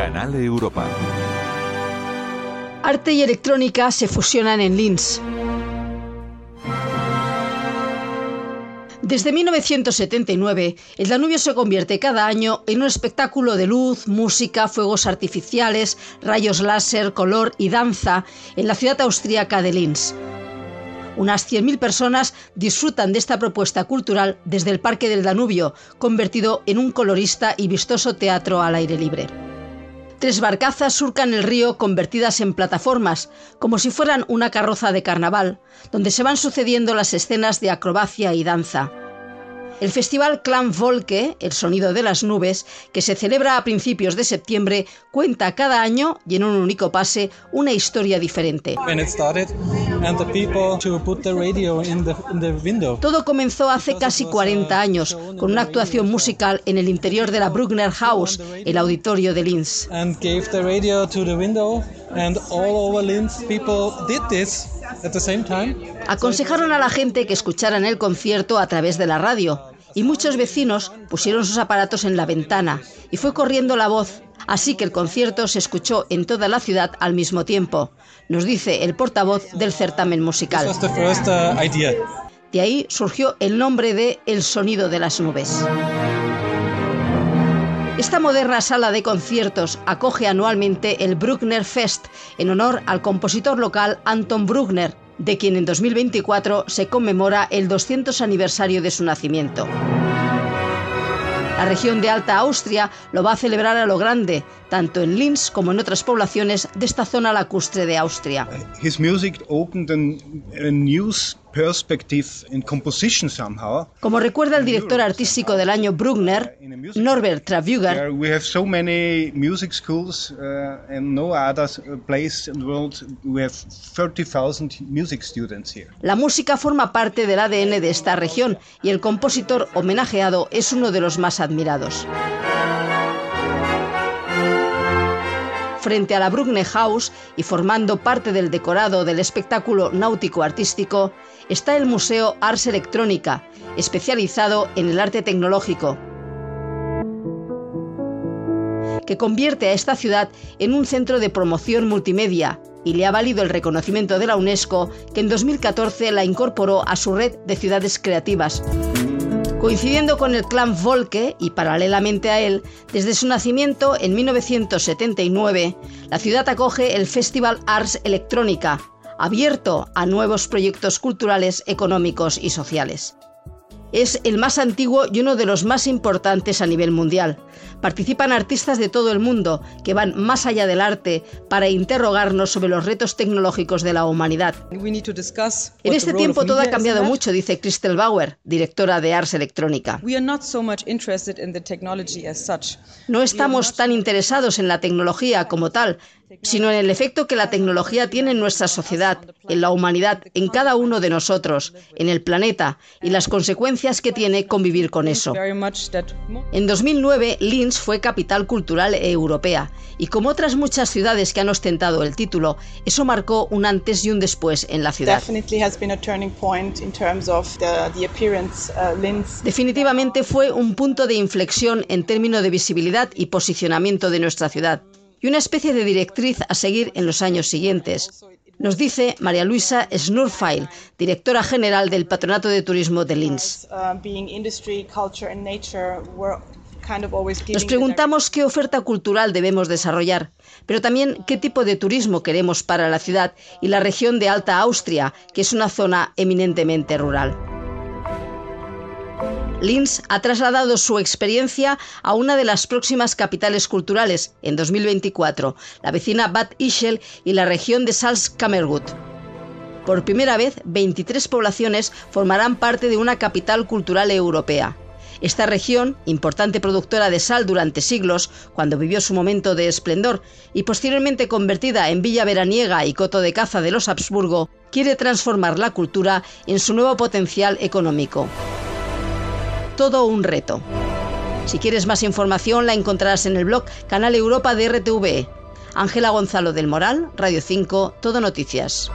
Canal Europa. Arte y electrónica se fusionan en Linz. Desde 1979, el Danubio se convierte cada año en un espectáculo de luz, música, fuegos artificiales, rayos láser, color y danza en la ciudad austríaca de Linz. Unas 100.000 personas disfrutan de esta propuesta cultural desde el Parque del Danubio, convertido en un colorista y vistoso teatro al aire libre. Tres barcazas surcan el río convertidas en plataformas, como si fueran una carroza de carnaval, donde se van sucediendo las escenas de acrobacia y danza. El festival Clan Volke, el sonido de las nubes, que se celebra a principios de septiembre, cuenta cada año y en un único pase una historia diferente. Todo comenzó hace casi 40 años con una actuación musical en el interior de la Bruckner House, el auditorio de Linz. Aconsejaron a la gente que escucharan el concierto a través de la radio y muchos vecinos pusieron sus aparatos en la ventana y fue corriendo la voz, así que el concierto se escuchó en toda la ciudad al mismo tiempo, nos dice el portavoz del certamen musical. De ahí surgió el nombre de El sonido de las nubes. Esta moderna sala de conciertos acoge anualmente el Bruckner Fest en honor al compositor local Anton Bruckner, de quien en 2024 se conmemora el 200 aniversario de su nacimiento. La región de Alta Austria lo va a celebrar a lo grande, tanto en Linz como en otras poblaciones de esta zona lacustre de Austria. Como recuerda el director artístico del año Bruckner, Norbert Travuger, la música forma parte del ADN de esta región y el compositor homenajeado es uno de los más admirados. Frente a la Bruckner House y formando parte del decorado del espectáculo náutico artístico, está el Museo Ars Electrónica, especializado en el arte tecnológico, que convierte a esta ciudad en un centro de promoción multimedia y le ha valido el reconocimiento de la UNESCO, que en 2014 la incorporó a su red de ciudades creativas. Coincidiendo con el clan Volke y paralelamente a él, desde su nacimiento en 1979, la ciudad acoge el Festival Arts Electrónica, abierto a nuevos proyectos culturales, económicos y sociales. Es el más antiguo y uno de los más importantes a nivel mundial. Participan artistas de todo el mundo que van más allá del arte para interrogarnos sobre los retos tecnológicos de la humanidad. En este tiempo todo ha cambiado mucho, dice Christel Bauer, directora de Ars Electrónica. No estamos tan interesados en la tecnología como tal, sino en el efecto que la tecnología tiene en nuestra sociedad, en la humanidad, en cada uno de nosotros, en el planeta y las consecuencias que tiene convivir con eso. En 2009, Linz fue capital cultural europea y como otras muchas ciudades que han ostentado el título, eso marcó un antes y un después en la ciudad. Definitivamente fue un punto de inflexión en términos de visibilidad y posicionamiento de nuestra ciudad y una especie de directriz a seguir en los años siguientes. Nos dice María Luisa Schnurfeil, directora general del Patronato de Turismo de Linz. Nos preguntamos qué oferta cultural debemos desarrollar, pero también qué tipo de turismo queremos para la ciudad y la región de Alta Austria, que es una zona eminentemente rural. Linz ha trasladado su experiencia a una de las próximas capitales culturales en 2024, la vecina Bad Ischel y la región de Salzkammergut. Por primera vez, 23 poblaciones formarán parte de una capital cultural europea. Esta región, importante productora de sal durante siglos, cuando vivió su momento de esplendor, y posteriormente convertida en villa veraniega y coto de caza de los Habsburgo, quiere transformar la cultura en su nuevo potencial económico todo un reto. Si quieres más información la encontrarás en el blog Canal Europa de RTVE. Ángela Gonzalo del Moral, Radio 5, Todo Noticias.